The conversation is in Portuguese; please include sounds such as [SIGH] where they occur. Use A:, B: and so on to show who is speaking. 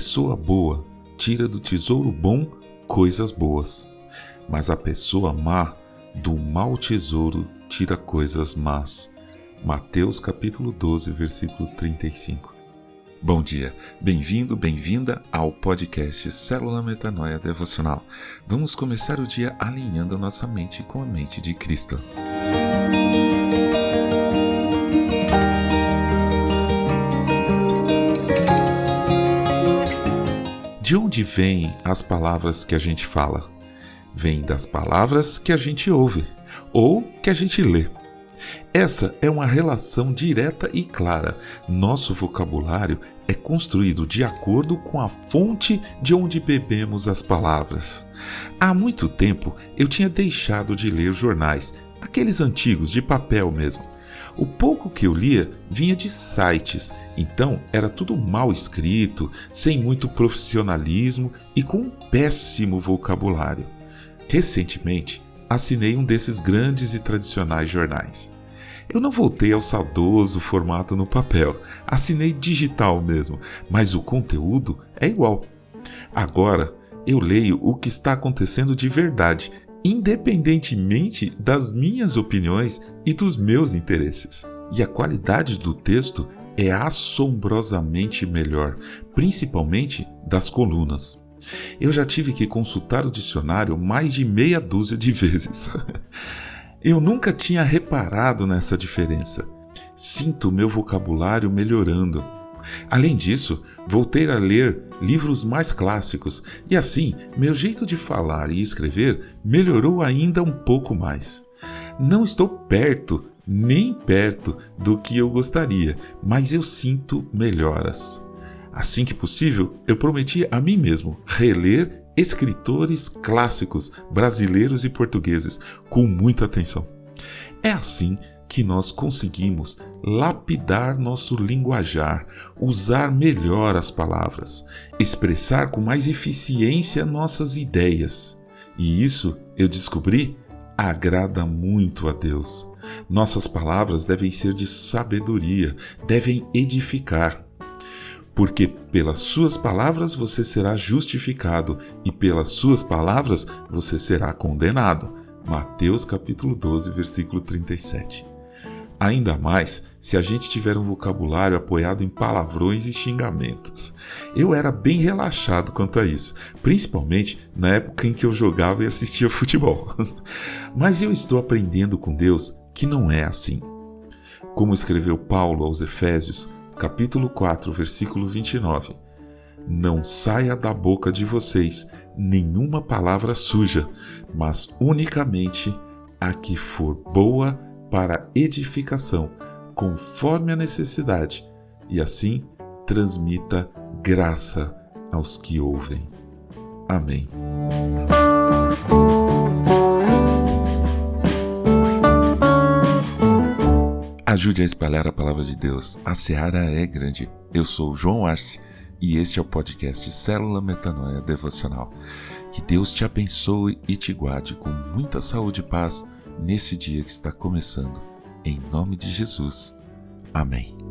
A: pessoa boa tira do tesouro bom coisas boas, mas a pessoa má do mau tesouro tira coisas más. Mateus capítulo 12, versículo 35. Bom dia, bem-vindo, bem-vinda ao podcast Célula Metanoia Devocional. Vamos começar o dia alinhando a nossa mente com a mente de Cristo. De onde vêm as palavras que a gente fala? Vêm das palavras que a gente ouve ou que a gente lê. Essa é uma relação direta e clara. Nosso vocabulário é construído de acordo com a fonte de onde bebemos as palavras. Há muito tempo eu tinha deixado de ler jornais, aqueles antigos de papel mesmo. O pouco que eu lia vinha de sites, então era tudo mal escrito, sem muito profissionalismo e com um péssimo vocabulário. Recentemente, assinei um desses grandes e tradicionais jornais. Eu não voltei ao saudoso formato no papel, assinei digital mesmo, mas o conteúdo é igual. Agora eu leio o que está acontecendo de verdade independentemente das minhas opiniões e dos meus interesses. E a qualidade do texto é assombrosamente melhor, principalmente das colunas. Eu já tive que consultar o dicionário mais de meia dúzia de vezes. [LAUGHS] Eu nunca tinha reparado nessa diferença. Sinto meu vocabulário melhorando Além disso, voltei a ler livros mais clássicos e assim meu jeito de falar e escrever melhorou ainda um pouco mais. Não estou perto, nem perto do que eu gostaria, mas eu sinto melhoras. Assim que possível, eu prometi a mim mesmo reler escritores clássicos brasileiros e portugueses com muita atenção. É assim que nós conseguimos lapidar nosso linguajar, usar melhor as palavras, expressar com mais eficiência nossas ideias. E isso, eu descobri, agrada muito a Deus. Nossas palavras devem ser de sabedoria, devem edificar. Porque pelas suas palavras você será justificado e pelas suas palavras você será condenado. Mateus capítulo 12, versículo 37. Ainda mais se a gente tiver um vocabulário apoiado em palavrões e xingamentos. Eu era bem relaxado quanto a isso, principalmente na época em que eu jogava e assistia [LAUGHS] futebol. Mas eu estou aprendendo com Deus que não é assim. Como escreveu Paulo aos Efésios, capítulo 4, versículo 29. Não saia da boca de vocês nenhuma palavra suja, mas unicamente a que for boa para edificação, conforme a necessidade, e assim transmita graça aos que ouvem. Amém. Ajude a espalhar a palavra de Deus. A seara é grande. Eu sou João Arce e este é o podcast Célula Metanoia Devocional. Que Deus te abençoe e te guarde com muita saúde e paz nesse dia que está começando. Em nome de Jesus. Amém.